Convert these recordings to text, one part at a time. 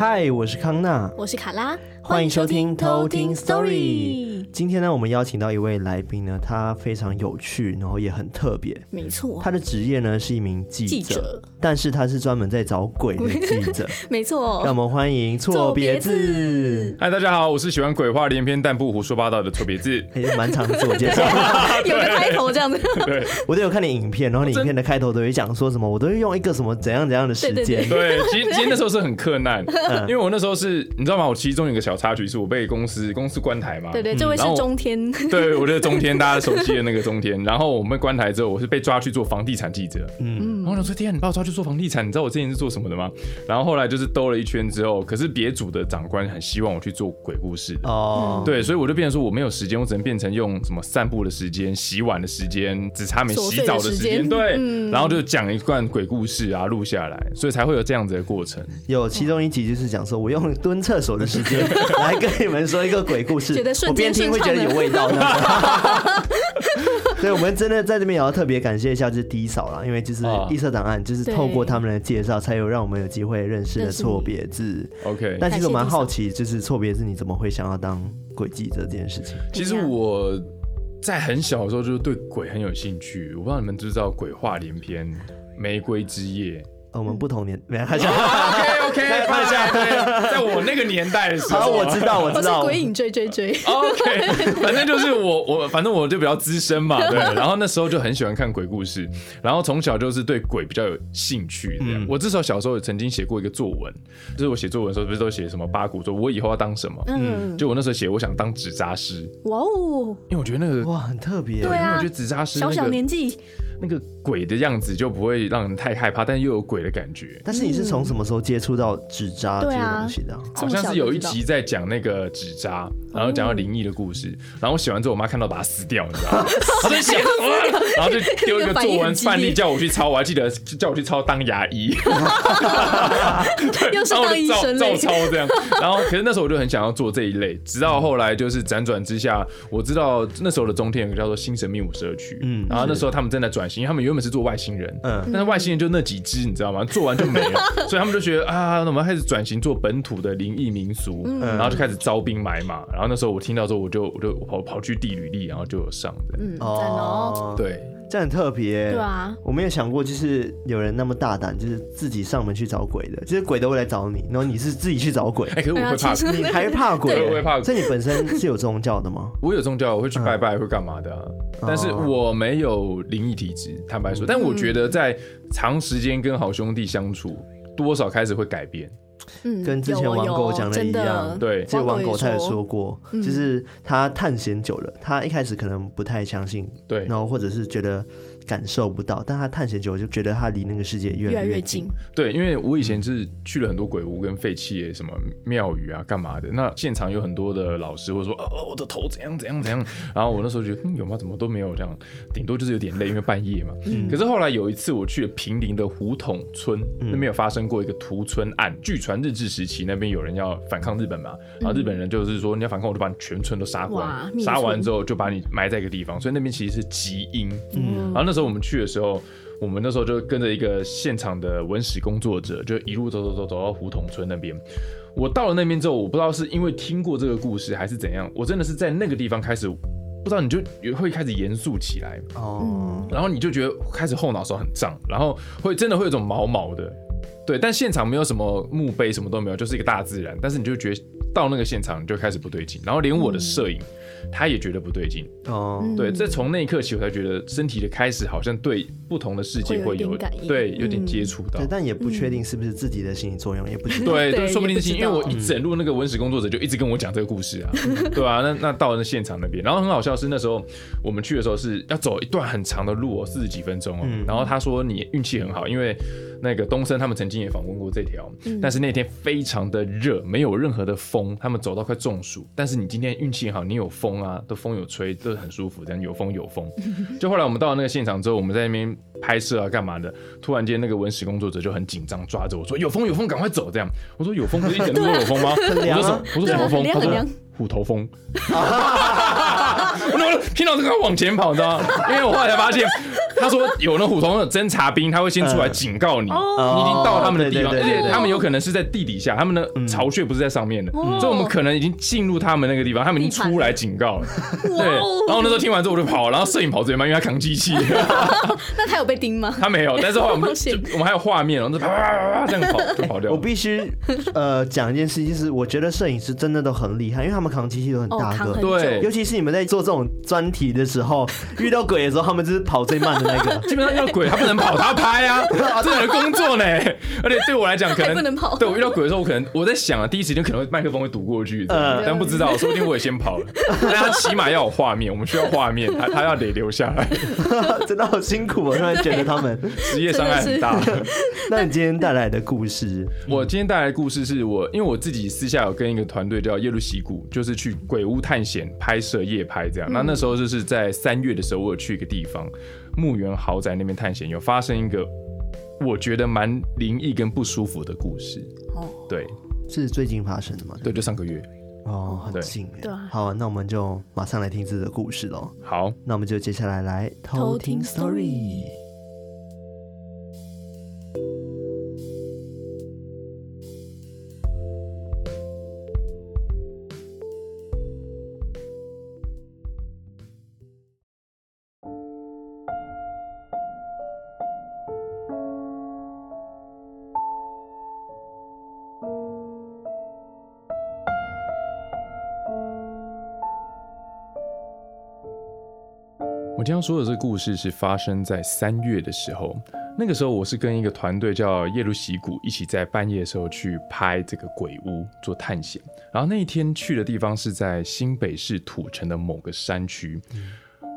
嗨，我是康娜，我是卡拉，欢迎收听偷听 Story。今天呢，我们邀请到一位来宾呢，他非常有趣，然后也很特别。没错，他的职业呢是一名记者，记者，但是他是专门在找鬼的 记者。没错，让我们欢迎错别字。嗨，大家好，我是喜欢鬼话连篇但不胡说八道的错别字。也蛮常自我介绍，有个开头这样子。对，我都有看你影片，然后你影片的开头都会讲说什么，我都会用一个什么怎样怎样的时间。对，其实其实那时候是很困难，因为我那时候是，你知道吗？我其中有一个小插曲，是我被公司公司关台嘛。对对，这位是中天。对，我的中天，大家熟悉的那个中天。然后我们关台之后，我是被抓去做房地产记者。嗯，然后我说：“天啊，你把我抓去做房地产，你知道我之前是做什么的吗？”然后后来就是兜了一圈之后，可是别组的长官很希望我去做鬼故事。哦，对，所以我就变成说我没有时间，我只能变成用什么散步的时间、洗碗的时间、只差没洗澡的时间。对，然后就讲一段鬼故事啊，录下来，所以才会有这样子的过程。有其中一集就是讲说我用蹲厕所的时间 来跟你们说一个鬼故事，我边听会觉得有味道。所以，我们真的在这边也要特别感谢一下，就是 D 扫啦，因为就是异色档案，就是透过他们的介绍，才有让我们有机会认识的错别字。OK，但其实我蛮好奇，就是错别字你怎么会想要当鬼记者这件事情？其实我在很小的时候就是对鬼很有兴趣，我不知道你们知不知道鬼话连篇、玫瑰之夜。我们不同年，没看一下，OK 看一下，对，在我那个年代的时候，我知道，我知道，鬼影追追追，OK，反正就是我我反正我就比较资深嘛，对，然后那时候就很喜欢看鬼故事，然后从小就是对鬼比较有兴趣。我至少小时候也曾经写过一个作文，就是我写作文的时候不是都写什么八股，说我以后要当什么，嗯，就我那时候写我想当纸扎师，哇哦，因为我觉得那个哇很特别，对啊，我觉得纸扎师小小年纪。那个鬼的样子就不会让人太害怕，但又有鬼的感觉。但是你是从什么时候接触到纸扎这些东西的？好像是有一集在讲那个纸扎，然后讲到灵异的故事。然后我写完之后，我妈看到把它撕掉，你知道吗？她就写，然后就丢一个作文范例叫我去抄。我还记得叫我去抄当牙医，又是当医生照抄这样。然后可是那时候我就很想要做这一类，直到后来就是辗转之下，我知道那时候的中天有个叫做新神秘武社区，嗯，然后那时候他们正在转。因为他们原本是做外星人，嗯，但是外星人就那几只，你知道吗？做完就没了，所以他们就觉得啊，那我们开始转型做本土的灵异民俗，嗯，然后就开始招兵买马。然后那时候我听到之后，我就我就跑跑去递履历，然后就有上的，嗯，哦，对。这很特别，对啊，我没有想过，就是有人那么大胆，就是自己上门去找鬼的，就是鬼都会来找你，然后你是自己去找鬼。哎，可是我会怕，你还怕 鬼？我会怕鬼。所以你本身是有宗教的吗？我有宗教，我会去拜拜，会干嘛的？但是我没有灵异体质，坦白说。但我觉得在长时间跟好兄弟相处，多少开始会改变。嗯，跟之前王狗讲的一样，对，这个王狗他也说过，就是他探险久了，他一开始可能不太相信，对，然后或者是觉得。感受不到，但他探险久，就觉得他离那个世界越来越近。对，因为我以前是去了很多鬼屋跟废弃什么庙宇啊，干嘛的？那现场有很多的老师会说：“哦，我的头怎样怎样怎样。” 然后我那时候觉得，嗯，有吗？怎么都没有这样，顶多就是有点累，因为半夜嘛。嗯。可是后来有一次，我去了平林的胡同村，那边有发生过一个屠村案。据传日治时期那边有人要反抗日本嘛，然后日本人就是说你要反抗，我就把你全村都杀光，杀完之后就把你埋在一个地方，所以那边其实是极阴。嗯。然后那时候。我们去的时候，我们那时候就跟着一个现场的文史工作者，就一路走走走走到胡同村那边。我到了那边之后，我不知道是因为听过这个故事还是怎样，我真的是在那个地方开始，不知道你就会开始严肃起来哦，然后你就觉得开始后脑勺很胀，然后会真的会有种毛毛的，对，但现场没有什么墓碑，什么都没有，就是一个大自然，但是你就觉得到那个现场你就开始不对劲，然后连我的摄影。他也觉得不对劲。哦，对，这从那一刻起，我才觉得身体的开始好像对不同的世界会有对有点接触到，但也不确定是不是自己的心理作用，也不 对，对，说不定是心，因为我一整路那个文史工作者就一直跟我讲这个故事啊，对啊？那那到了那现场那边，然后很好笑是那时候我们去的时候是要走一段很长的路哦，四十几分钟哦，然后他说你运气很好，因为那个东森他们曾经也访问过这条，但是那天非常的热，没有任何的风，他们走到快中暑，但是你今天运气好，你有风。啊，都风有吹，都很舒服，这样有风有风。就后来我们到了那个现场之后，我们在那边拍摄啊，干嘛的？突然间那个文史工作者就很紧张，抓着我说：“有风有风，赶快走！”这样我说：“有风不是一点都没有风吗？”我说：“什么？我说什么风？”他说：“虎头蜂。”然后听到这个往前跑，你知道吗？因为我后来才发现，他说有那虎头的侦察兵，他会先出来警告你，嗯、你已经到他们的地方，而且他们有可能是在地底下，他们的巢穴不是在上面的，嗯、所以我们可能已经进入他们那个地方，他们已经出来警告了。对，然后那时候听完之后我就跑，然后摄影跑最慢，因为他扛机器。那他有被盯吗？他没有，但是后来我们 我们还有画面，然后就啪啪啪啪这样跑就跑掉。我必须呃讲一件事情，就是我觉得摄影师真的都很厉害，因为他们扛机器都很大个，对，尤其是你们在做这种专题的时候，遇到鬼的时候，他们就是跑最慢的那个。基本上遇到鬼，他不能跑，他要拍啊，这是工作呢。而且对我来讲，可能不能跑。对我遇到鬼的时候，我可能我在想啊，第一时间可能麦克风会堵过去，但不知道，说不定我也先跑了。但他起码要有画面，我们需要画面，他他要得留下来。真的好辛苦啊！突然觉得他们职业伤害很大。那你今天带来的故事？我今天带来的故事是我，因为我自己私下有跟一个团队叫耶路西谷，就是去鬼屋探险、拍摄、夜拍这样。那那时候就是在三月的时候，我有去一个地方墓园豪宅那边探险，有发生一个我觉得蛮灵异跟不舒服的故事。哦，对，是最近发生的吗？对，就上个月。哦，很近。对，好，那我们就马上来听这个故事喽。好，那我们就接下来来偷听 story。说的这个故事是发生在三月的时候，那个时候我是跟一个团队叫耶路喜谷一起在半夜的时候去拍这个鬼屋做探险，然后那一天去的地方是在新北市土城的某个山区。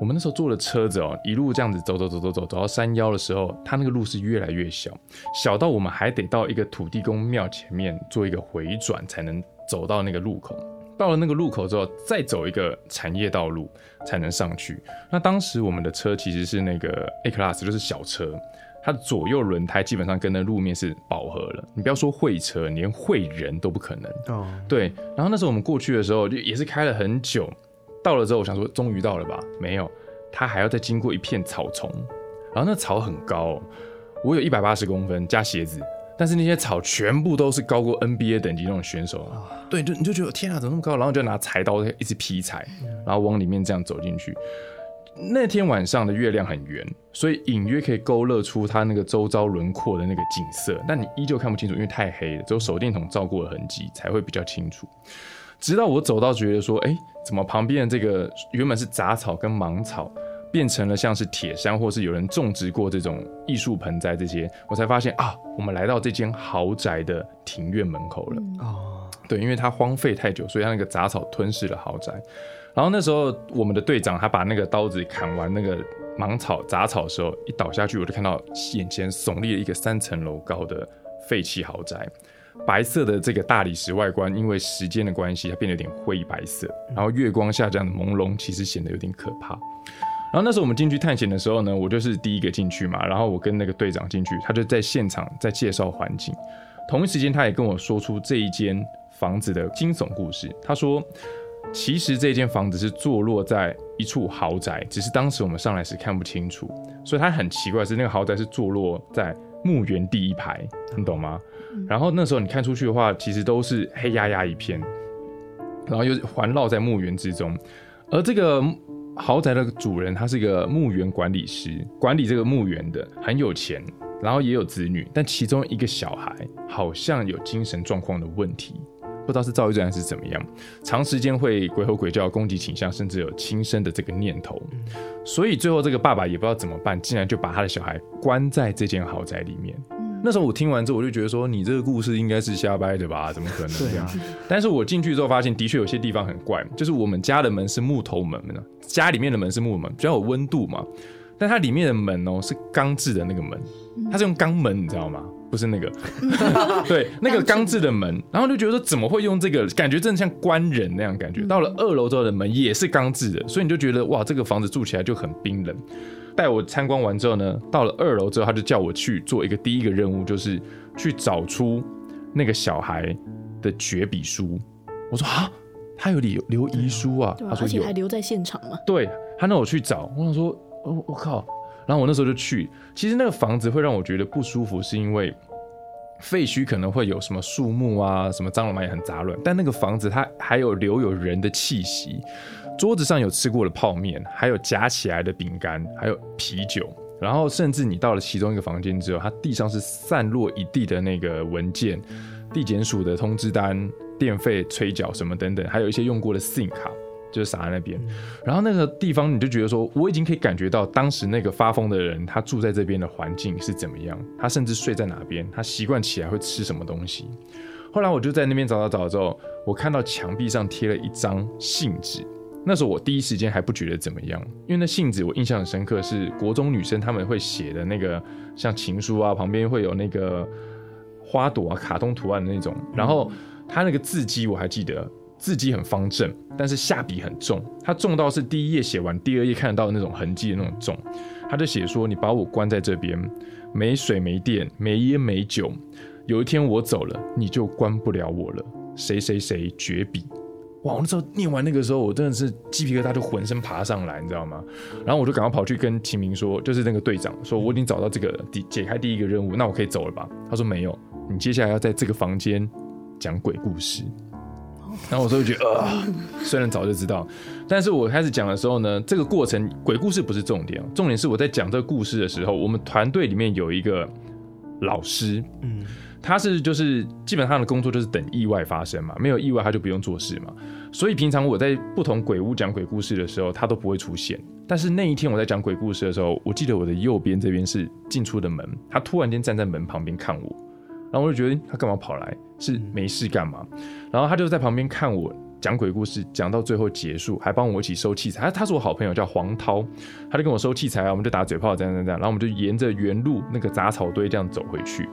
我们那时候坐的车子哦，一路这样子走走走走走，走到山腰的时候，它那个路是越来越小，小到我们还得到一个土地公庙前面做一个回转才能走到那个路口。到了那个路口之后，再走一个产业道路才能上去。那当时我们的车其实是那个 A Class，就是小车，它的左右轮胎基本上跟那路面是饱和了。你不要说会车，连会人都不可能。哦，对。然后那时候我们过去的时候，就也是开了很久。到了之后，我想说终于到了吧？没有，它还要再经过一片草丛。然后那草很高，我有一百八十公分加鞋子。但是那些草全部都是高过 NBA 等级那种选手啊，对，就你就觉得天啊，怎么那么高？然后就拿柴刀一直劈柴，然后往里面这样走进去。那天晚上的月亮很圆，所以隐约可以勾勒出它那个周遭轮廓的那个景色，但你依旧看不清楚，因为太黑了，只有手电筒照过的痕迹才会比较清楚。直到我走到觉得说，哎，怎么旁边的这个原本是杂草跟芒草，变成了像是铁山，或是有人种植过这种艺术盆栽这些，我才发现啊，我们来到这间豪宅的庭院门口了。哦，对，因为它荒废太久，所以它那个杂草吞噬了豪宅。然后那时候我们的队长他把那个刀子砍完那个芒草杂草的时候，一倒下去，我就看到眼前耸立了一个三层楼高的废弃豪宅，白色的这个大理石外观，因为时间的关系，它变得有点灰白色，然后月光下这样的朦胧，其实显得有点可怕。然后那时候我们进去探险的时候呢，我就是第一个进去嘛。然后我跟那个队长进去，他就在现场在介绍环境。同一时间，他也跟我说出这一间房子的惊悚故事。他说，其实这间房子是坐落在一处豪宅，只是当时我们上来时看不清楚。所以他很奇怪是那个豪宅是坐落在墓园第一排，你懂吗？然后那时候你看出去的话，其实都是黑压压一片，然后又环绕在墓园之中，而这个。豪宅的主人他是一个墓园管理师，管理这个墓园的，很有钱，然后也有子女，但其中一个小孩好像有精神状况的问题，不知道是躁郁症还是怎么样，长时间会鬼吼鬼叫、攻击倾向，甚至有轻生的这个念头，所以最后这个爸爸也不知道怎么办，竟然就把他的小孩关在这间豪宅里面。那时候我听完之后，我就觉得说，你这个故事应该是瞎掰的吧？怎么可能这样？啊、但是我进去之后发现，的确有些地方很怪，就是我们家的门是木头门呢，家里面的门是木门，比较有温度嘛。但它里面的门哦是钢制的那个门，它是用钢门，你知道吗？不是那个，对，那个钢制的门。然后就觉得说，怎么会用这个？感觉真的像关人那样感觉。到了二楼之后的门也是钢制的，所以你就觉得哇，这个房子住起来就很冰冷。带我参观完之后呢，到了二楼之后，他就叫我去做一个第一个任务，就是去找出那个小孩的绝笔书。我说啊，他有留留遗书啊，他说而且还留在现场嘛。对，他让我去找，我想说，哦，我靠，然后我那时候就去。其实那个房子会让我觉得不舒服，是因为废墟可能会有什么树木啊，什么蟑螂蚂蚁很杂乱，但那个房子它还有留有人的气息，桌子上有吃过的泡面，还有夹起来的饼干，还有啤酒。然后甚至你到了其中一个房间之后，它地上是散落一地的那个文件、地检署的通知单、电费催缴什么等等，还有一些用过的 SIM 卡，就是撒在那边。然后那个地方你就觉得说，我已经可以感觉到当时那个发疯的人，他住在这边的环境是怎么样，他甚至睡在哪边，他习惯起来会吃什么东西。后来我就在那边找找找之后，我看到墙壁上贴了一张信纸。那时候我第一时间还不觉得怎么样，因为那信纸我印象很深刻，是国中女生她们会写的那个像情书啊，旁边会有那个花朵啊、卡通图案的那种。然后她那个字迹我还记得，字迹很方正，但是下笔很重，它重到是第一页写完，第二页看得到的那种痕迹的那种重。他就写说：“你把我关在这边，没水没电，没烟没酒，有一天我走了，你就关不了我了。谁谁谁绝笔。”哇！我那时候念完那个时候，我真的是鸡皮疙瘩就浑身爬上来，你知道吗？然后我就赶快跑去跟秦明说，就是那个队长说，我已经找到这个第解开第一个任务，那我可以走了吧？他说没有，你接下来要在这个房间讲鬼故事。然后我就觉得，呃，虽然早就知道，但是我开始讲的时候呢，这个过程鬼故事不是重点，重点是我在讲这个故事的时候，我们团队里面有一个老师，嗯。他是就是基本上的工作就是等意外发生嘛，没有意外他就不用做事嘛。所以平常我在不同鬼屋讲鬼故事的时候，他都不会出现。但是那一天我在讲鬼故事的时候，我记得我的右边这边是进出的门，他突然间站在门旁边看我，然后我就觉得他干嘛跑来？是没事干嘛？然后他就在旁边看我讲鬼故事，讲到最后结束，还帮我一起收器材。他他是我好朋友，叫黄涛，他就跟我收器材啊，我们就打嘴炮这样这样这样，然后我们就沿着原路那个杂草堆这样走回去。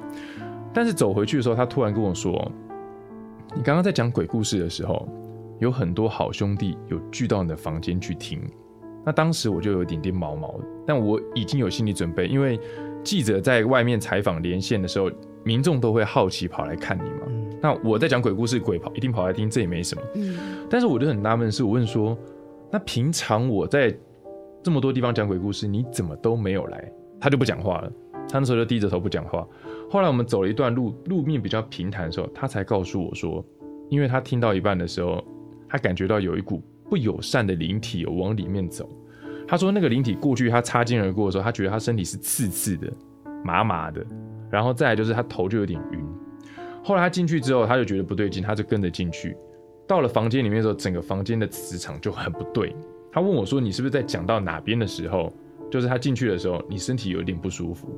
但是走回去的时候，他突然跟我说：“你刚刚在讲鬼故事的时候，有很多好兄弟有聚到你的房间去听。”那当时我就有一点点毛毛的，但我已经有心理准备，因为记者在外面采访连线的时候，民众都会好奇跑来看你嘛。嗯、那我在讲鬼故事，鬼跑一定跑来听，这也没什么。嗯、但是我就很纳闷是，我问说：“那平常我在这么多地方讲鬼故事，你怎么都没有来？”他就不讲话了，他那时候就低着头不讲话。后来我们走了一段路，路面比较平坦的时候，他才告诉我说，因为他听到一半的时候，他感觉到有一股不友善的灵体往里面走。他说那个灵体过去，他擦肩而过的时候，他觉得他身体是刺刺的、麻麻的，然后再来就是他头就有点晕。后来他进去之后，他就觉得不对劲，他就跟着进去。到了房间里面的时候，整个房间的磁场就很不对。他问我说：“你是不是在讲到哪边的时候，就是他进去的时候，你身体有点不舒服？”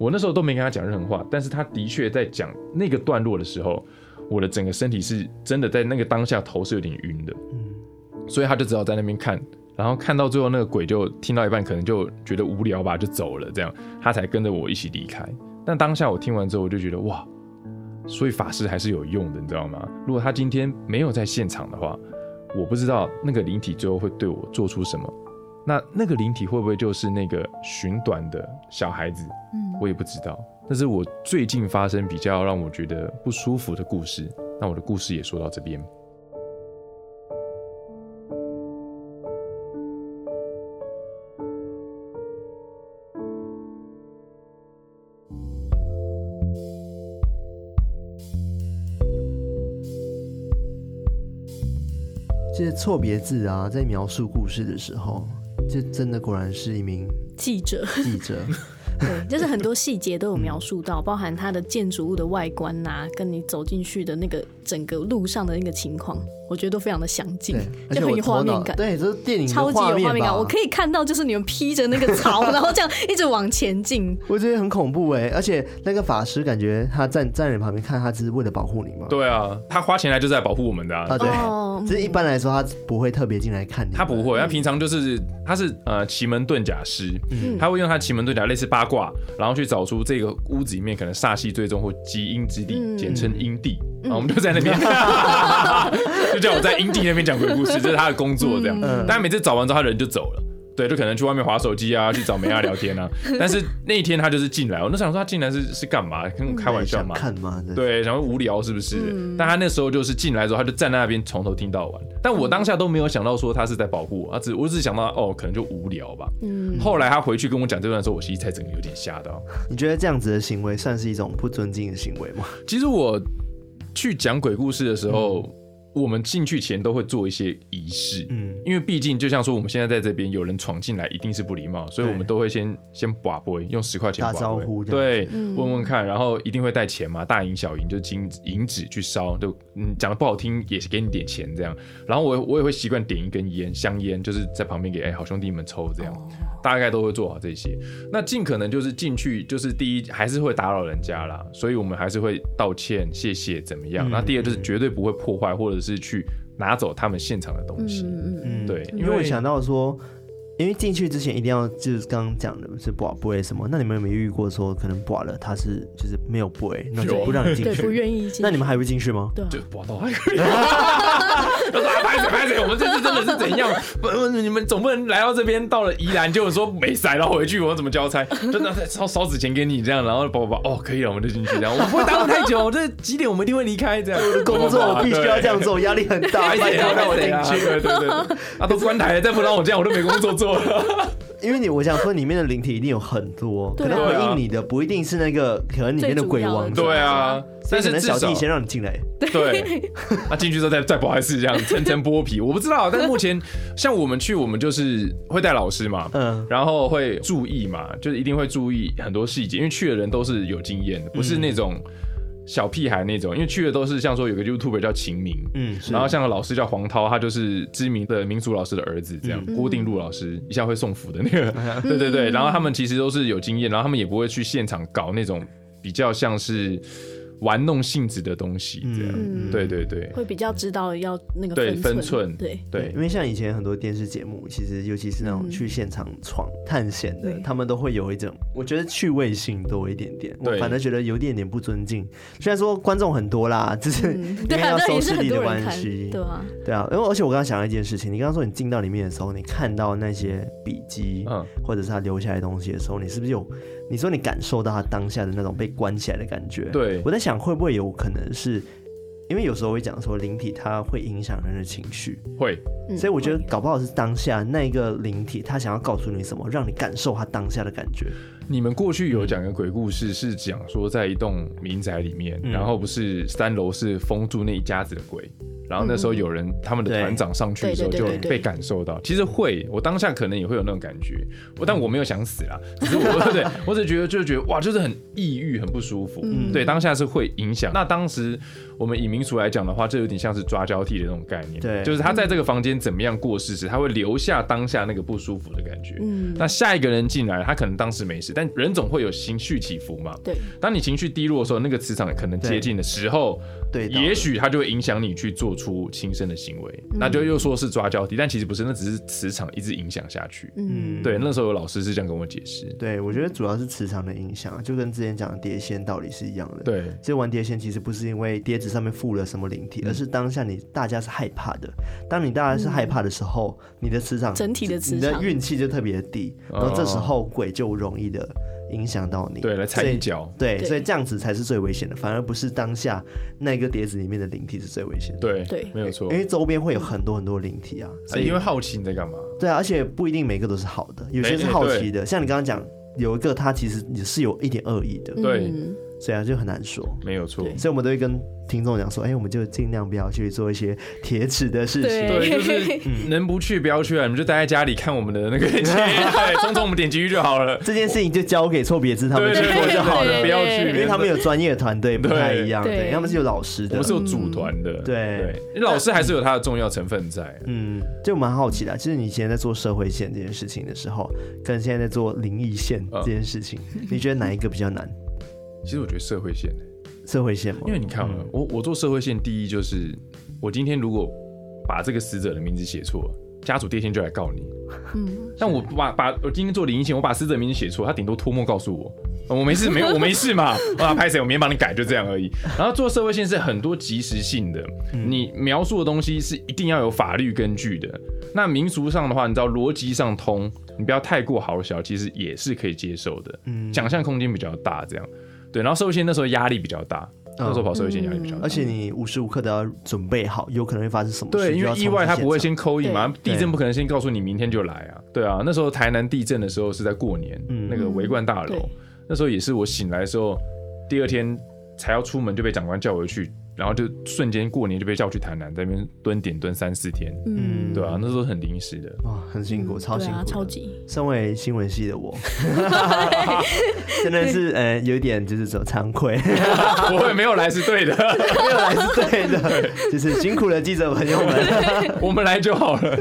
我那时候都没跟他讲任何话，但是他的确在讲那个段落的时候，我的整个身体是真的在那个当下头是有点晕的，嗯，所以他就只好在那边看，然后看到最后那个鬼就听到一半，可能就觉得无聊吧，就走了，这样他才跟着我一起离开。但当下我听完之后，我就觉得哇，所以法师还是有用的，你知道吗？如果他今天没有在现场的话，我不知道那个灵体最后会对我做出什么。那那个灵体会不会就是那个寻短的小孩子？嗯，我也不知道。但是我最近发生比较让我觉得不舒服的故事，那我的故事也说到这边。这些错别字啊，在描述故事的时候。这真的果然是一名记者。记者，对，就是很多细节都有描述到，包含它的建筑物的外观呐、跟你走进去的那个整个路上的那个情况。我觉得都非常的详尽，就很有画面感。对，这是电影超级有画面感。我可以看到，就是你们披着那个草，然后这样一直往前进。我觉得很恐怖哎，而且那个法师感觉他站站在你旁边看，他只是为了保护你吗？对啊，他花钱来就是在保护我们的啊。啊对，其实一般来说他不会特别进来看你。他不会，他平常就是他是呃奇门遁甲师，他会用他奇门遁甲类似八卦，然后去找出这个屋子里面可能煞气最重或积阴之地，简称阴地。然后我们就在那边 就叫我在营地那边。讲鬼故事，这是他的工作，这样。嗯、但每次找完之后，他人就走了。对，就可能去外面划手机啊，去找梅亚聊天啊。但是那一天他就是进来，我那时候想说他进来是是干嘛？跟我开玩笑嘛？看吗？对，想说无聊是不是？嗯、但他那时候就是进来之后，他就站在那边从头听到完。但我当下都没有想到说他是在保护我，他只我只是想到哦，可能就无聊吧。嗯。后来他回去跟我讲这段的时候，我其实才整个有点吓到。你觉得这样子的行为算是一种不尊敬的行为吗？其实我去讲鬼故事的时候。嗯我们进去前都会做一些仪式，嗯，因为毕竟就像说我们现在在这边有人闯进来，一定是不礼貌，所以我们都会先先把杯，用十块钱打招呼，对，问问看，然后一定会带钱嘛，大银小银就金银纸去烧，就嗯讲的不好听也是给你点钱这样，然后我我也会习惯点一根烟香烟，就是在旁边给哎好兄弟们抽这样，大概都会做好这些，那尽可能就是进去就是第一还是会打扰人家啦，所以我们还是会道歉谢谢怎么样，那第二就是绝对不会破坏或者。是去拿走他们现场的东西，嗯嗯，对，因为我想到说。因为进去之前一定要就是刚刚讲的是不不会什么，那你们有没有遇过说可能不了他是就是没有不会，那就不让你进去，不愿意进。那你们还会进去吗？对，就挂到还可以。他说拍谁拍谁，我们这次真的是怎样？不，你们总不能来到这边到了宜兰就说没塞，然后回去我怎么交差？真的烧烧纸钱给你这样，然后宝宝哦可以了，我们就进去这样，我不会耽误太久，这几点我们一定会离开这样。我的工作我必须要这样做，压力很大，一点要让我进去。对对对，啊都关台了，再不让我这样，我都没工作做了。因为你，我想说，里面的灵体一定有很多，可能回应你的不一定是那个，可能里面的鬼王。对啊，但是小弟先让你进来。对，那进去之后再再不好意思这样 层层剥皮，我不知道。但是目前像我们去，我们就是会带老师嘛，嗯，然后会注意嘛，就是一定会注意很多细节，因为去的人都是有经验的，不是那种。小屁孩那种，因为去的都是像说有个 YouTuber 叫秦明，嗯，然后像个老师叫黄涛，他就是知名的民俗老师的儿子，这样、嗯、郭定路老师一下会送福的那个，嗯、对对对，然后他们其实都是有经验，然后他们也不会去现场搞那种比较像是。玩弄性质的东西，这样，嗯、对对对，会比较知道要那个对分寸，对。对，因为像以前很多电视节目，其实尤其是那种去现场闯探险的，嗯、他们都会有一种，我觉得趣味性多一点点，我反而觉得有点点不尊敬。虽然说观众很多啦，就是 因为要收视率的关系，对啊，对啊，因为而且我刚刚想到一件事情，你刚刚说你进到里面的时候，你看到那些笔记，嗯，或者是他留下来的东西的时候，你是不是有？你说你感受到他当下的那种被关起来的感觉，对，我在想会不会有可能是，因为有时候会讲说灵体它会影响人的情绪，会，所以我觉得搞不好是当下那一个灵体他想要告诉你什么，让你感受他当下的感觉。你们过去有讲个鬼故事，是讲说在一栋民宅里面，然后不是三楼是封住那一家子的鬼。然后那时候有人，他们的团长上去的时候就被感受到。其实会，我当下可能也会有那种感觉，我但我没有想死啦，只是我 对，我只觉得就是觉得哇，就是很抑郁，很不舒服。对，当下是会影响。那当时我们以民俗来讲的话，这有点像是抓交替的那种概念。对，就是他在这个房间怎么样过世时，他会留下当下那个不舒服的感觉。嗯，那下一个人进来，他可能当时没事，但人总会有情绪起伏嘛。对，当你情绪低落的时候，那个磁场可能接近的时候，对，也许他就会影响你去做出轻生的行为，嗯、那就又说是抓交替，但其实不是，那只是磁场一直影响下去。嗯，对，那时候有老师是这样跟我解释。对，我觉得主要是磁场的影响，就跟之前讲的碟仙道理是一样的。对，其实玩碟仙其实不是因为碟子上面附了什么灵体，嗯、而是当下你大家是害怕的。当你大家是害怕的时候，嗯、你的磁场整体的磁场，你的运气就特别的低，然后这时候鬼就容易的。影响到你，对，来踩一脚，对，所以这样子才是最危险的，反而不是当下那个碟子里面的灵体是最危险的。对对，没有错，因为周边会有很多很多灵体啊，所以因为好奇你在干嘛？对啊，而且不一定每个都是好的，有些是好奇的，像你刚刚讲有一个他其实也是有一点恶意的，对，所以啊就很难说，没有错，所以我们都会跟。听众讲说：“哎，我们就尽量不要去做一些铁齿的事情，对，就是 能不去不要去啊，你们就待在家里看我们的那个 节目，对，冲冲我们点击率就好了。这件事情就交给错别字他们去做就好了，不要去，因为他们有专业团队，不太一样，对，他们是有老师的，我们是有组团的，对，老师还是有他的重要成分在。嗯，就蛮好奇的，其实你以前在做社会线这件事情的时候，跟现在在做灵异线这件事情，你觉得哪一个比较难？其实我觉得社会线。”社会线吗？因为你看我我做社会线，第一就是我今天如果把这个死者的名字写错，家属第二天就来告你。嗯，但我把把我今天做灵异线，我把死者名字写错，他顶多托梦告诉我，我没事，没有，我没事嘛。我要拍谁？我明天帮你改，就这样而已。然后做社会线是很多即时性的，你描述的东西是一定要有法律根据的。那民俗上的话，你知道逻辑上通，你不要太过好小，其实也是可以接受的。嗯，想象空间比较大，这样对。然后社会线那时候压力比较大。那时候跑社会线压力比较大，而且你无时无刻都要准备好，有可能会发生什么事。对，因为意外它不会先 call in 嘛，地震不可能先告诉你明天就来啊。对啊，那时候台南地震的时候是在过年，那个维冠大楼，那时候也是我醒来的时候，第二天才要出门就被长官叫回去。然后就瞬间过年就被叫去台南，在那边蹲点蹲三四天，嗯，对啊，那时候很临时的，哇，很辛苦，超辛苦，超级。身为新闻系的我，真的是呃有一点就是说惭愧，不会没有来是对的，没有来是对的，就是辛苦了记者朋友们，我们来就好了。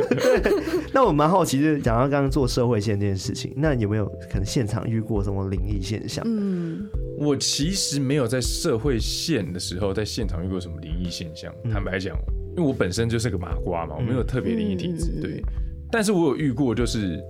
那我蛮好奇，就是讲到刚刚做社会线这件事情，那有没有可能现场遇过什么灵异现象？嗯，我其实没有在社会线的时候在现场遇。过什么灵异现象？坦白讲，因为我本身就是个麻瓜嘛，我没有特别灵异体质，对。但是我有遇过，就是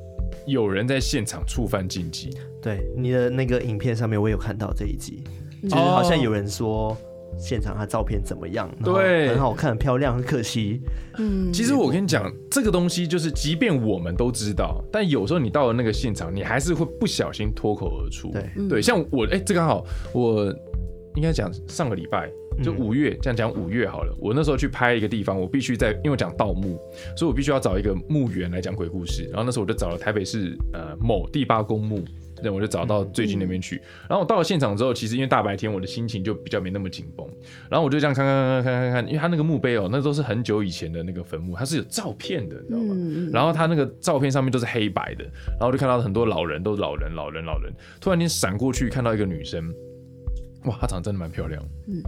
有人在现场触犯禁忌。对，你的那个影片上面我有看到这一集，就是好像有人说现场他照片怎么样？对，很好看，很漂亮，很可惜。嗯，其实我跟你讲，这个东西就是，即便我们都知道，但有时候你到了那个现场，你还是会不小心脱口而出。对，对，像我，哎，这刚好，我应该讲上个礼拜。就五月这样讲，五月好了。我那时候去拍一个地方，我必须在，因为我讲盗墓，所以我必须要找一个墓园来讲鬼故事。然后那时候我就找了台北市呃某第八公墓，那我就找到最近那边去。然后我到了现场之后，其实因为大白天，我的心情就比较没那么紧绷。然后我就这样看看看看看看，因为他那个墓碑哦，那都是很久以前的那个坟墓，它是有照片的，你知道吗？然后他那个照片上面都是黑白的，然后就看到很多老人，都是老人，老人，老人。突然间闪过去，看到一个女生。哇，她长得真的蛮漂亮。嗯，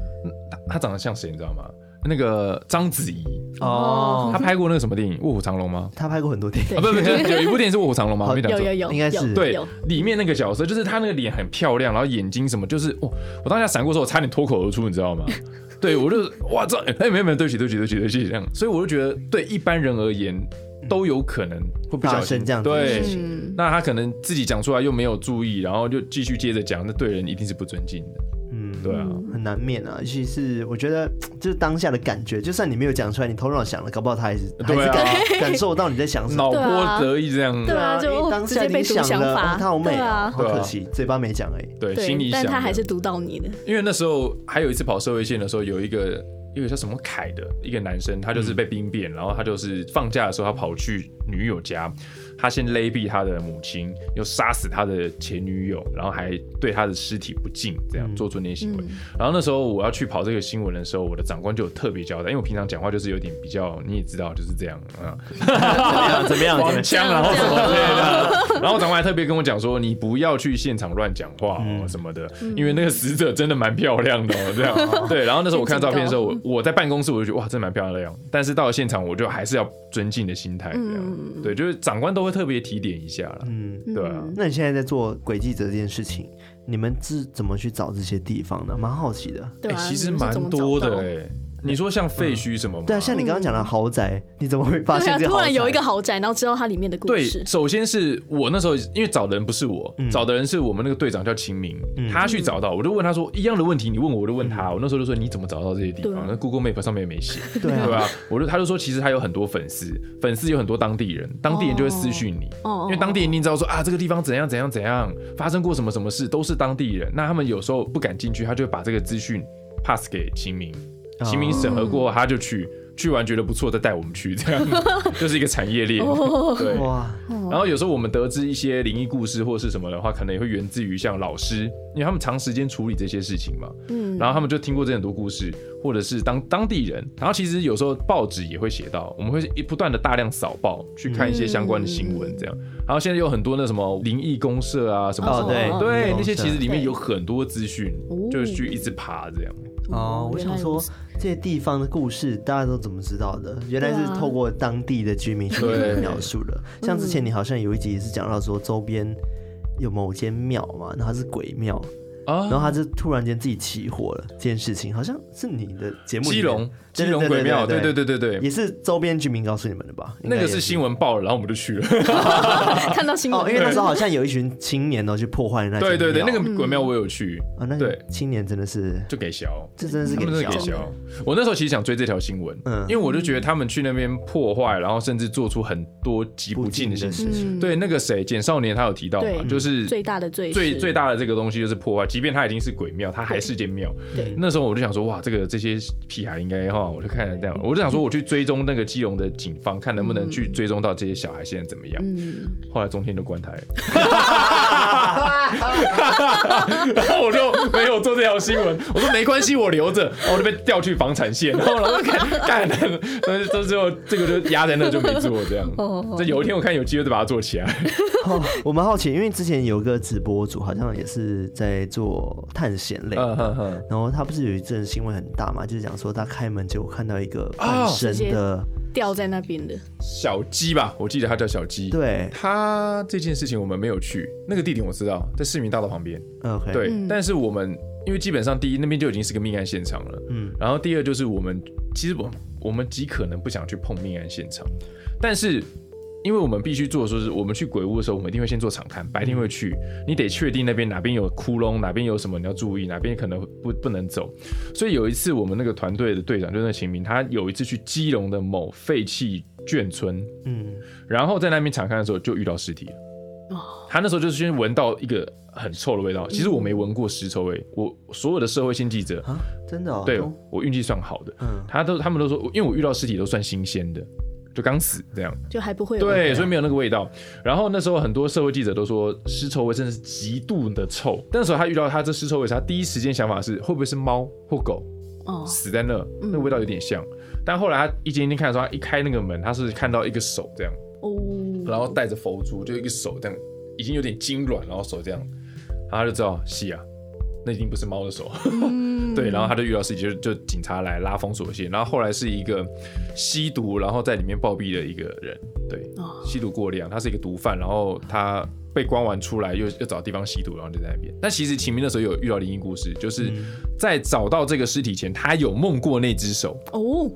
她她长得像谁，你知道吗？那个章子怡哦，她拍过那个什么电影《卧虎藏龙》吗？她拍过很多电影啊，不不，有一部电影是《卧虎藏龙》吗？有有有，应该是对。里面那个角色就是她那个脸很漂亮，然后眼睛什么就是哦，我当下闪过的时候，我差点脱口而出，你知道吗？对，我就哇这哎没有没有，对不起对不起对不起对不起这样，所以我就觉得对一般人而言都有可能会不小心这样。对，那他可能自己讲出来又没有注意，然后就继续接着讲，那对人一定是不尊敬的。嗯，对啊，很难免啊。尤其是我觉得，就是当下的感觉，就算你没有讲出来，你头脑想了，搞不好他还是还是感感受到你在想什么，脑波得意这样。对啊，就当下你想了，他好美啊，好可惜，嘴巴没讲而已。对，心里想，但他还是读到你的。因为那时候还有一次跑社会线的时候，有一个一个叫什么凯的一个男生，他就是被兵变，然后他就是放假的时候，他跑去女友家。他先勒毙他的母亲，又杀死他的前女友，然后还对他的尸体不敬，这样做出那些行为。嗯、然后那时候我要去跑这个新闻的时候，我的长官就有特别交代，因为我平常讲话就是有点比较，你也知道就是这样啊，怎么样？黄腔，然后什么之类的。然后长官还特别跟我讲说，你不要去现场乱讲话哦什么的，嗯、因为那个死者真的蛮漂亮的哦，这样。对，然后那时候我看到照片的时候，我我在办公室我就觉得哇，真的蛮漂亮的样。但是到了现场，我就还是要尊敬的心态这样。嗯、对，就是长官都会。特别提点一下了，嗯，对啊。那你现在在做轨迹者这件事情，你们是怎么去找这些地方的？蛮好奇的。对、啊欸，其实蛮多的哎、欸。你说像废墟什么吗？对啊，像你刚刚讲的豪宅，你怎么会发现突然有一个豪宅，然后知道它里面的故事？对，首先是我那时候因为找的人不是我，找的人是我们那个队长叫秦明，他去找到，我就问他说一样的问题，你问我，我就问他。我那时候就说你怎么找到这些地方？那 Google Map 上面也没写，对吧？我就他就说其实他有很多粉丝，粉丝有很多当地人，当地人就会私讯你，因为当地人一定知道说啊这个地方怎样怎样怎样发生过什么什么事，都是当地人。那他们有时候不敢进去，他就会把这个资讯 pass 给秦明。秦明审核过后，他就去，去完觉得不错，再带我们去，这样 就是一个产业链。对，然后有时候我们得知一些灵异故事或是什么的话，可能也会源自于像老师，因为他们长时间处理这些事情嘛。嗯，然后他们就听过这很多故事，或者是当当地人。然后其实有时候报纸也会写到，我们会一不断的大量扫报去看一些相关的新闻，这样。然后现在有很多那什么灵异公社啊什么什么，对对，那些其实里面有很多资讯，就是去一直爬这样。哦，我想说这些地方的故事大家都怎么知道的？原来是透过当地的居民去描述的。像之前你好像有一集也是讲到说周边有某间庙嘛，然后它是鬼庙，然后他就突然间自己起火了，这件事情好像是你的节目。基隆，基隆鬼庙，对对对对对，也是周边居民告诉你们的吧？那个是新闻报了，然后我们就去了，看到新闻。哦，因为那时候好像有一群青年哦去破坏那。对对对，那个鬼庙我有去啊。那对青年真的是就给小，这真的是给小。我那时候其实想追这条新闻，嗯，因为我就觉得他们去那边破坏，然后甚至做出很多极不敬的事情。对，那个谁简少年他有提到嘛，就是最大的罪，最最大的这个东西就是破坏，即便他已经是鬼庙，他还是间庙。对，那时候我就想说，哇，这个这些屁孩应该哈，我就看着这样，我就想说，我去追踪那个基隆的警方，看能不能去追踪到这些小孩现在怎么样。嗯，后来中天就关台，然后我就没有做这条新闻。我说没关系，我留着，然后我就被调去房产线，然后然后看看，但是这之后这个就压在那就没做这样。这有一天我看有机会就把它做起来。我蛮好奇，因为之前有个直播主好像也是在做探险类的，然后他不是有一阵新闻很大嘛，就是讲说他开门就看到一个半身的掉在那边的小鸡吧，我记得他叫小鸡。对，他这件事情我们没有去那个地点，我知道在市民大道旁边。OK，对，但是我们因为基本上第一那边就已经是个命案现场了，嗯，然后第二就是我们其实我我们极可能不想去碰命案现场，但是。因为我们必须做的，说是我们去鬼屋的时候，我们一定会先做场勘，白天会去，你得确定那边哪边有窟窿，哪边有什么你要注意，哪边可能不不能走。所以有一次，我们那个团队的队长就是那秦明，他有一次去基隆的某废弃眷村，嗯，然后在那边场勘的时候就遇到尸体了。哦，他那时候就是先闻到一个很臭的味道，其实我没闻过尸臭味，我所有的社会性记者啊，真的，哦，对我运气算好的，嗯，他都他们都说，因为我遇到尸体都算新鲜的。就刚死这样，就还不会有对，所以没有那个味道。然后那时候很多社会记者都说尸臭味真的是极度的臭。那时候他遇到他这尸臭味，他第一时间想法是会不会是猫或狗哦死在那，那个味道有点像。但后来他一间一间看的时候，他一开那个门，他是看到一个手这样哦，然后带着佛珠，就一个手这样，已经有点痉挛，然后手这样，然后他就知道是啊。那一定不是猫的手，嗯、对，然后他就遇到事情，就就警察来拉封锁线，然后后来是一个吸毒，然后在里面暴毙的一个人，对，哦、吸毒过量，他是一个毒贩，然后他被关完出来又又找地方吸毒，然后就在那边。但其实秦明那时候有遇到灵异故事，就是在找到这个尸体前，他有梦过那只手。哦。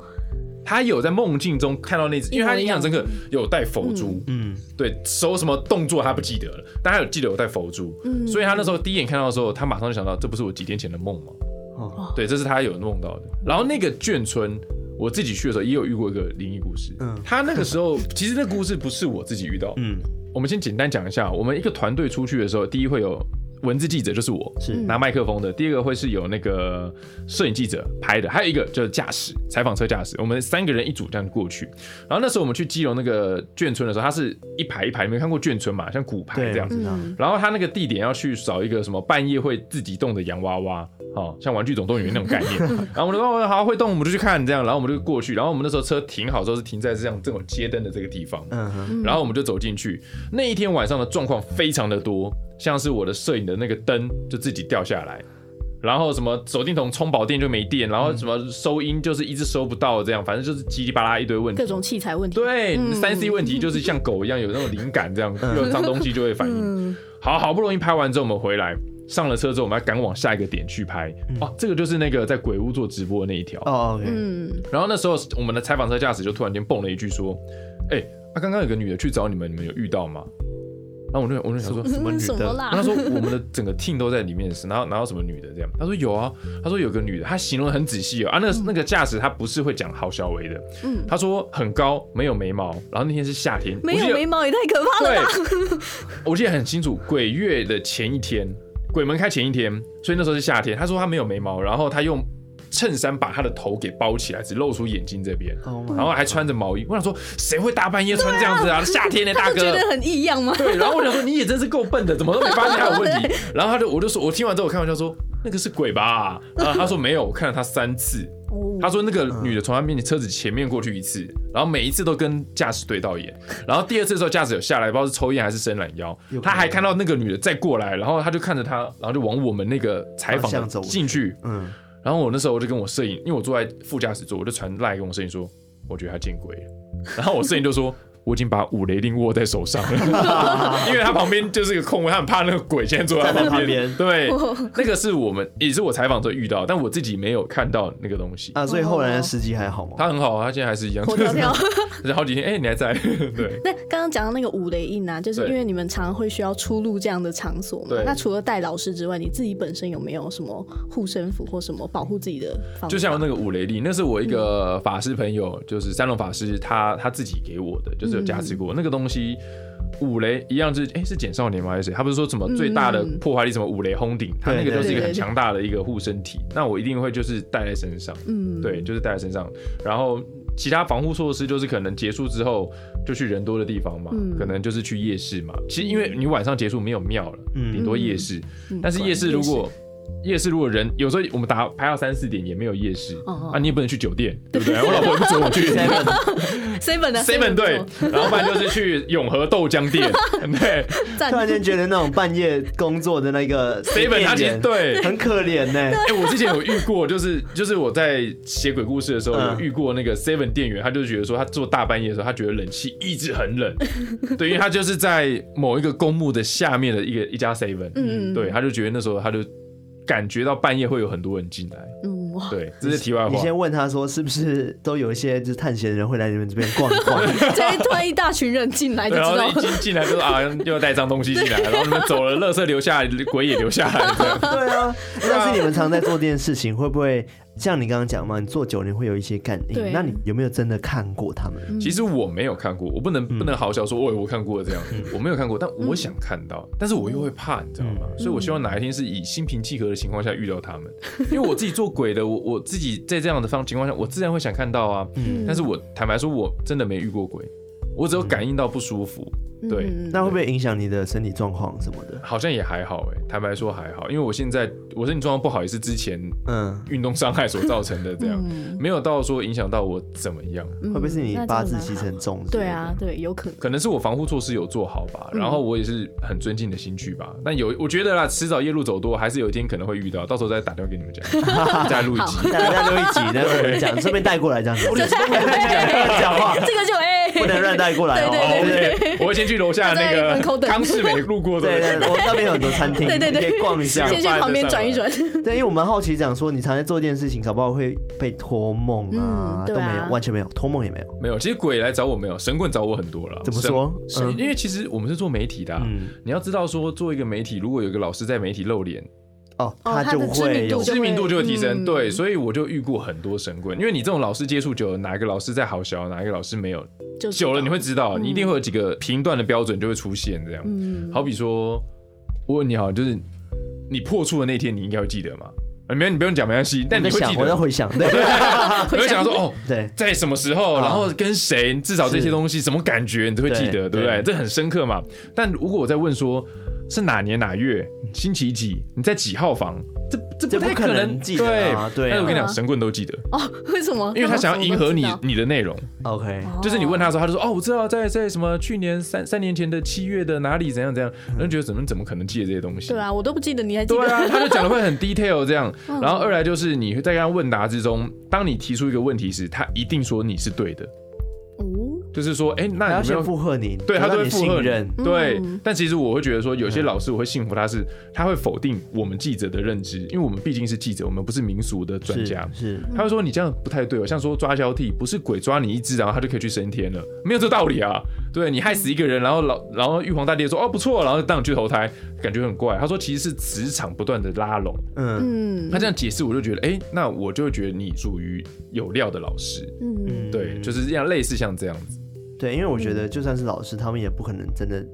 他有在梦境中看到那只，因为他印象深刻，有戴佛珠，嗯，对，手什么动作他不记得了，但他有记得有戴佛珠，嗯，所以他那时候第一眼看到的时候，他马上就想到，这不是我几天前的梦吗？哦，对，这是他有梦到的。然后那个眷村，我自己去的时候也有遇过一个灵异故事，嗯，他那个时候其实那个故事不是我自己遇到，嗯，我们先简单讲一下，我们一个团队出去的时候，第一会有。文字记者就是我，是拿麦克风的。第二个会是有那个摄影记者拍的，还有一个就是驾驶采访车驾驶。我们三个人一组这样过去。然后那时候我们去基隆那个眷村的时候，它是一排一排，你没看过眷村嘛？像骨牌这样子。然后他那个地点要去找一个什么半夜会自己动的洋娃娃，哦，像玩具总动员那种概念。然后我们说哦好会动，我们就去看这样。然后我们就过去。然后我们那时候车停好之后是停在这样这种街灯的这个地方。嗯，然后我们就走进去。那一天晚上的状况非常的多。像是我的摄影的那个灯就自己掉下来，然后什么手电筒充饱电就没电，然后什么收音就是一直收不到，这样反正就是叽里吧啦一堆问题，各种器材问题。对，三 C 问题就是像狗一样有那种灵感，这样有脏东西就会反应。好好不容易拍完之后，我们回来上了车之后，我们要赶往下一个点去拍。哦，这个就是那个在鬼屋做直播的那一条。哦。嗯。然后那时候我们的采访车驾驶就突然间蹦了一句说：“哎，啊，刚刚有个女的去找你们，你们有遇到吗？”然后我就我就想说什么女的？然后他说我们的整个 team 都在里面是，然后然后什么女的这样？他说有啊，他说有个女的，他形容很仔细哦啊，那个那个驾驶他不是会讲好小维的，嗯，他说很高，没有眉毛，然后那天是夏天，没有眉毛也太可怕了吧？对，我记得很清楚，鬼月的前一天，鬼门开前一天，所以那时候是夏天。他说他没有眉毛，然后他用。衬衫把他的头给包起来，只露出眼睛这边，oh、然后还穿着毛衣。我想说，谁会大半夜穿这样子啊？啊夏天的大哥，觉得很异样吗？对。然后我想说，你也真是够笨的，怎么都没发现他有问题。然后他就，我就说，我听完之后，我开玩笑说，那个是鬼吧？然后他说没有，我看了他三次。他说那个女的从他面前车子前面过去一次，然后每一次都跟驾驶对到眼。然后第二次的时候，驾驶有下来，不知道是抽烟还是伸懒腰。他还看到那个女的再过来，然后他就看着他，然后就往我们那个采访进去。嗯。然后我那时候我就跟我摄影，因为我坐在副驾驶座，我就传赖跟我摄影说，我觉得他见鬼了。然后我摄影就说，我已经把五雷令握在手上了，因为他旁边就是一个空位，他很怕那个鬼现在坐在旁边。对，那个是我们也是我采访时候遇到，但我自己没有看到那个东西啊。所以后来的司机还好吗？他很好啊，他现在还是一样。跳跳，而且好几天，哎，你还在？对。那刚刚讲到那个五雷印啊，就是因为你们常常会需要出入这样的场所嘛。那除了带老师之外，你自己本身有没有什么护身符或什么保护自己的方法？就像那个五雷令，那是我一个法师朋友，就是三龙法师，他他自己给我的，就是有加持过那个东西。五雷一样是哎，是简少年吗？还是谁？他不是说什么最大的破坏力什么五雷轰顶？他那个就是一个很强大的一个护身体。那我一定会就是带在身上，嗯，对，就是带在身上。然后其他防护措施就是可能结束之后就去人多的地方嘛，可能就是去夜市嘛。其实因为你晚上结束没有庙了，顶多夜市。但是夜市如果夜市如果人有时候我们打排到三四点也没有夜市啊，你也不能去酒店，对。不对？我老婆不准我去。seven 的 seven 对，然后不然就是去永和豆浆店，对。突然间觉得那种半夜工作的那个 seven 他其实对。很可怜呢。哎，我之前有遇过，就是就是我在写鬼故事的时候有遇过那个 seven 店员，他就觉得说他做大半夜的时候，他觉得冷气一直很冷，对，因为他就是在某一个公墓的下面的一个一家 seven，嗯，对，他就觉得那时候他就。感觉到半夜会有很多人进来，嗯，对，这是题外话。你先问他说，是不是都有一些就是探险的人会来你们这边逛一逛？这一突然一大群人进来，然后一进进来就说啊，又要带脏东西进来，然后你们走了，垃圾留下来，鬼也留下来。对啊，但是你们常在做这件事情，会不会？像你刚刚讲嘛，你做久你会有一些感应。那你有没有真的看过他们？嗯、其实我没有看过，我不能不能好笑说，我、嗯、我看过这样，嗯、我没有看过，但我想看到，嗯、但是我又会怕，你知道吗？嗯、所以我希望哪一天是以心平气和的情况下遇到他们，嗯、因为我自己做鬼的，我我自己在这样的方情况下，我自然会想看到啊。嗯、但是我坦白说，我真的没遇过鬼，我只有感应到不舒服。嗯对，那会不会影响你的身体状况什么的？好像也还好哎，坦白说还好，因为我现在我身体状况不好也是之前嗯运动伤害所造成的，这样没有到说影响到我怎么样。会不会是你八字其实很重？对啊，对，有可能。可能是我防护措施有做好吧，然后我也是很尊敬的心去吧。但有我觉得啦，迟早夜路走多，还是有一天可能会遇到，到时候再打电话给你们讲，再录一集，再录一集，再跟我们讲，顺便带过来这样子。讲话，这个就哎，不能乱带过来哦。对对我会先去楼下那个。康世美路过的，对对，我那边有很多餐厅，对对对，可以逛一下，先去旁边转一转。对，因为我们好奇讲说，你常在做一件事情，搞不好会被托梦啊，都没有，完全没有，托梦也没有，没有。其实鬼来找我没有，神棍找我很多了。怎么说？因为其实我们是做媒体的，你要知道说，做一个媒体，如果有一个老师在媒体露脸。哦，他就会有知名度就会提升，对，所以我就遇过很多神棍，因为你这种老师接触久了，哪一个老师在好小，哪一个老师没有，久了你会知道，你一定会有几个评断的标准就会出现这样。嗯，好比说，我问你好，就是你破处的那天，你应该会记得吗？没有，你不用讲，没关系。但你会记得，我在回想，对，我会想说，哦，对，在什么时候，然后跟谁，至少这些东西什么感觉，你都会记得，对不对？这很深刻嘛。但如果我在问说，是哪年哪月星期几？你在几号房？这这不太可能记得啊！对，但是我跟你讲，神棍都记得哦。为什么？因为他想要迎合你你的内容。OK，就是你问他的时候，他就说：“哦，我知道，在在什么去年三三年前的七月的哪里怎样怎样。”人觉得怎么怎么可能记得这些东西？对啊，我都不记得，你还记得？对啊，他就讲的会很 detail 这样。然后二来就是你在跟他问答之中，当你提出一个问题时，他一定说你是对的。就是说，哎，那你要先附和你，对他都会附和人，对。但其实我会觉得说，有些老师我会信服他是，他会否定我们记者的认知，因为我们毕竟是记者，我们不是民俗的专家。是，他会说你这样不太对哦，像说抓交替，不是鬼抓你一只，然后他就可以去升天了，没有这道理啊。对，你害死一个人，然后老然后玉皇大帝说哦不错，然后当你去投胎，感觉很怪。他说其实是磁场不断的拉拢。嗯，他这样解释我就觉得，哎，那我就会觉得你属于有料的老师。嗯，对，就是这样类似像这样子。对，因为我觉得就算是老师，他们也不可能真的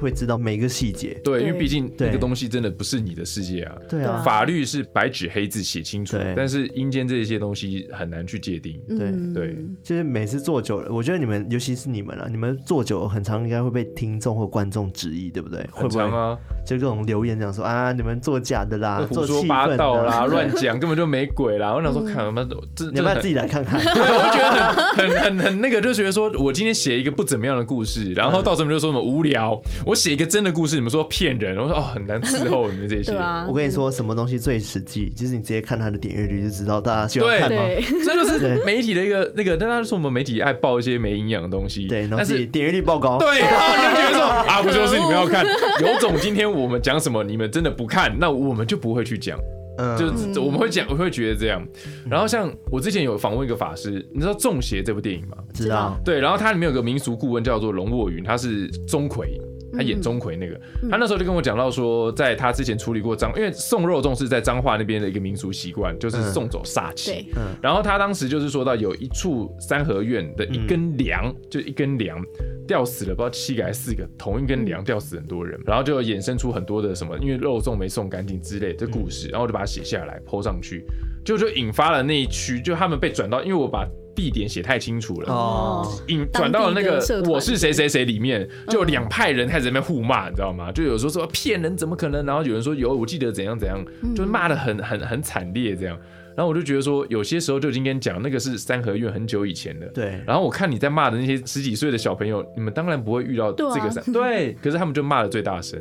会知道每个细节。对，因为毕竟那个东西真的不是你的世界啊。对。啊，法律是白纸黑字写清楚，但是阴间这些东西很难去界定。对。对，就是每次做久了，我觉得你们，尤其是你们啊，你们做久了，很常应该会被听众或观众质疑，对不对？很常啊，就各种留言讲说啊，你们作假的啦，胡说八道啦，乱讲，根本就没鬼啦。我想说，看他妈，这你要不要自己来看看？对，我觉得很很很很那个，就觉得说我今天写一个不怎么样的故事，然后到时候就说什么无聊。我写一个真的故事，你们说骗人，我说哦，很难伺候你们这些。我跟你说，什么东西最实际？就是你直接看他的点阅率就知道大家喜欢看吗？这就是媒体的一个那个，但他说我们媒体爱报一些没营养的东西，对，但是点阅率爆高，对，然后你就觉得说啊，不就是你们要看，有种今天我们讲什么，你们真的不看，那我们就不会去讲，嗯，就我们会讲，我会觉得这样。然后像我之前有访问一个法师，你知道《中邪》这部电影吗？知道，对，然后它里面有个民俗顾问叫做龙卧云，他是钟馗。他演钟馗那个，他那时候就跟我讲到说，在他之前处理过脏，因为送肉粽是在彰化那边的一个民俗习惯，就是送走煞气。嗯。然后他当时就是说到有一处三合院的一根梁，就一根梁吊死了，不知道七个还是四个，同一根梁吊死很多人，然后就衍生出很多的什么，因为肉粽没送干净之类的故事，然后我就把它写下来 po 上去，就就引发了那一区，就他们被转到，因为我把。地点写太清楚了哦，引转到了那个我是谁谁谁里面，就两派人开始在那边互骂，你知道吗？就有时候说骗人怎么可能？然后有人说有，我记得怎样怎样，就骂的很很很惨烈这样。然后我就觉得说，有些时候就已经跟你讲那个是三合院很久以前的，对。然后我看你在骂的那些十几岁的小朋友，你们当然不会遇到这个三对，可是他们就骂的最大声。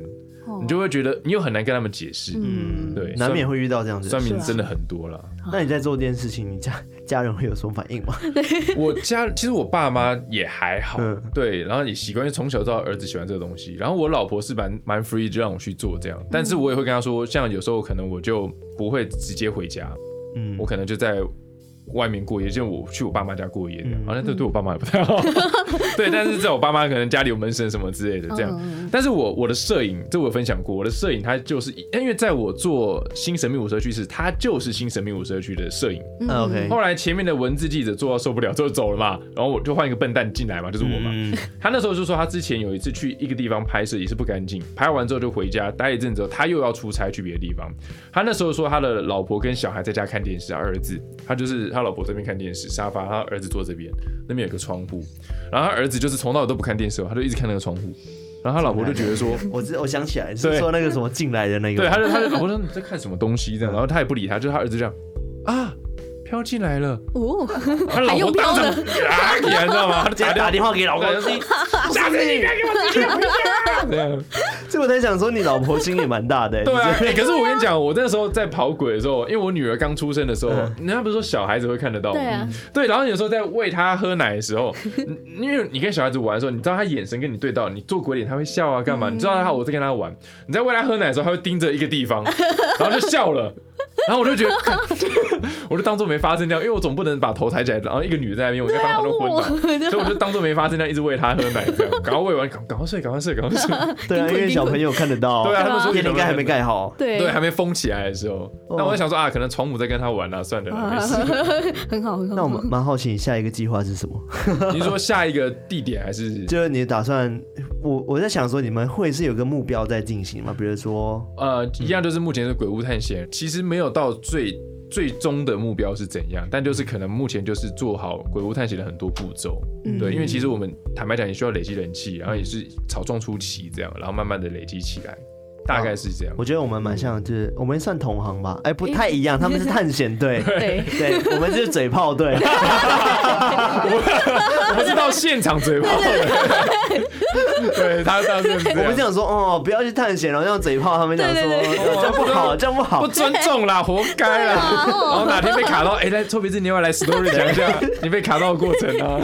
你就会觉得你又很难跟他们解释，嗯，对，难免会遇到这样子。算命真的很多了。那你在做这件事情，你家家人会有什么反应吗？我家其实我爸妈也还好，对，然后也习惯，因为从小知道儿子喜欢这个东西。然后我老婆是蛮蛮 free，就让我去做这样。但是我也会跟他说，像有时候可能我就不会直接回家，嗯，我可能就在。外面过夜，就我去我爸妈家过夜，好像这对我爸妈也不太好。对，但是在我爸妈可能家里有门神什么之类的这样。但是我我的摄影，这我有分享过，我的摄影它就是因为在我做新神秘五社区时，它就是新神秘五社区的摄影。OK。后来前面的文字记者做到受不了，就走了嘛，然后我就换一个笨蛋进来嘛，就是我嘛。他那时候就说他之前有一次去一个地方拍摄也是不干净，拍完之后就回家待一阵子，他又要出差去别的地方。他那时候说他的老婆跟小孩在家看电视，儿子他就是他。老婆这边看电视，沙发，他儿子坐这边，那边有个窗户，然后他儿子就是从到尾都不看电视，他就一直看那个窗户，然后他老婆就觉得说，我我想起来是说那个什么进来的那个，对，他就他就老婆说你在看什么东西这样，然后他也不理他，就他儿子这样啊。飘进来了哦，他老婆当场 啊，你知道吗？他直接打电话给老公，下次你别给我打电话。这样，所以我在想说，你老婆心也蛮大的。对啊，可是我跟你讲，我那时候在跑鬼的时候，因为我女儿刚出生的时候，人家不是说小孩子会看得到吗？对啊，对。然后有时候在喂她喝奶的时候，因为你跟小孩子玩的时候，你知道他眼神跟你对到，你做鬼脸他会笑啊，干嘛？你知道他我在跟他玩，你在喂他喝奶的时候，他会盯着一个地方，然后就笑了。然后我就觉得，我就当做没发生这样，因为我总不能把头抬起来，然后一个女的在那边，我就当场就昏了，所以我就当做没发生这样，一直喂她喝奶，赶快喂完，赶赶快睡，赶快睡，赶快睡。对啊，因为小朋友看得到。对啊，他们说应该还没盖好，对，对，还没封起来的时候。那我在想说啊，可能床母在跟他玩啊，算了，没事。很好，很好。那我们蛮好奇，你下一个计划是什么？你说下一个地点还是？就是你打算，我我在想说，你们会是有个目标在进行吗？比如说，呃，一样就是目前是鬼屋探险，其实没有到最。最终的目标是怎样？但就是可能目前就是做好鬼屋探险的很多步骤，嗯、对，因为其实我们坦白讲也需要累积人气，然后也是草创初期这样，然后慢慢的累积起来。大概是这样，我觉得我们蛮像，就是我们算同行吧，哎，不太一样，他们是探险队，对，对，我们是嘴炮队，我们是到现场嘴炮的，对，他当时我们讲说，哦，不要去探险，然后用嘴炮，他们讲说这样不好，这样不好，不尊重啦，活该啦，然后哪天被卡到，哎，来臭鼻子，你要来 story 讲一下你被卡到的过程啊？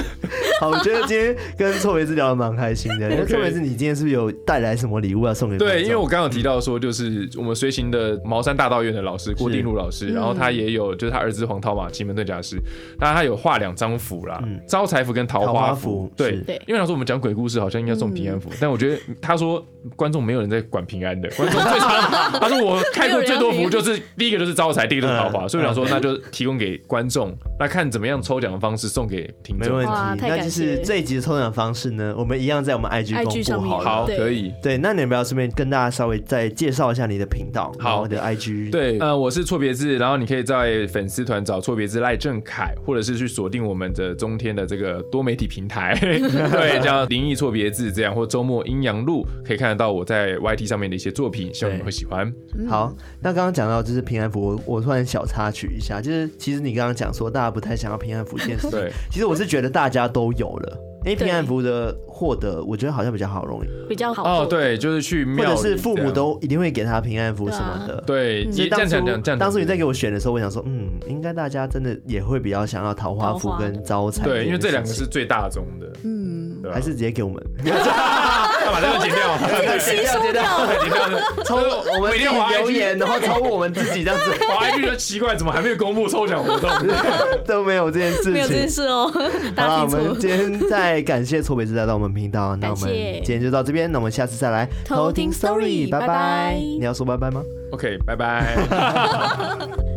好，我觉得今天跟臭鼻子聊的蛮开心的，因为臭鼻子，你今天是不是有带来什么礼物要送给？对，因为我刚刚。提到说，就是我们随行的茅山大道院的老师郭定禄老师，然后他也有，就是他儿子黄涛嘛，奇门遁甲师，当然他有画两张符啦，招财符跟桃花符。对，因为他说我们讲鬼故事好像应该送平安符，但我觉得他说观众没有人在管平安的，观众最常 他说我开过最多符就是第一个就是招财，第一个就是桃花，所以我想说那就提供给观众，那看怎么样抽奖的方式送给听众。没问题，那今就是这一集的抽奖方式呢，我们一样在我们 IG 公布好了，好，可以。对，那你们要不要顺便跟大家稍微再介绍一下你的频道，好，我的 IG。对，呃，我是错别字，然后你可以在粉丝团找错别字赖正凯，或者是去锁定我们的中天的这个多媒体平台，对，叫灵异错别字这样，或周末阴阳路可以看得到我在 YT 上面的一些作品，希望你们会喜欢。好，那刚刚讲到就是平安符，我我突然小插曲一下，就是其实你刚刚讲说大家不太想要平安符这件事，对，其实我是觉得大家都有了。因为平安符的获得，我觉得好像比较好容易，比较好哦。对，就是去庙，或者是父母都一定会给他平安符什么的。对，其实当初当初你在给我选的时候，我想说，嗯，应该大家真的也会比较想要桃花符跟招财。对，因为这两个是最大宗的。嗯，还是直接给我们。把这个剪掉，剪掉，剪掉，剪掉。抽我们每天留言，然后抽我们自己这样子。我还觉得奇怪，怎么还没有公布抽奖活动？都没有这件事情，没有这件事哦。好了，我们今天再感谢错别字来到我们频道，那我们今天就到这边，那我们下次再来偷听 story，拜拜。你要说拜拜吗？OK，拜拜。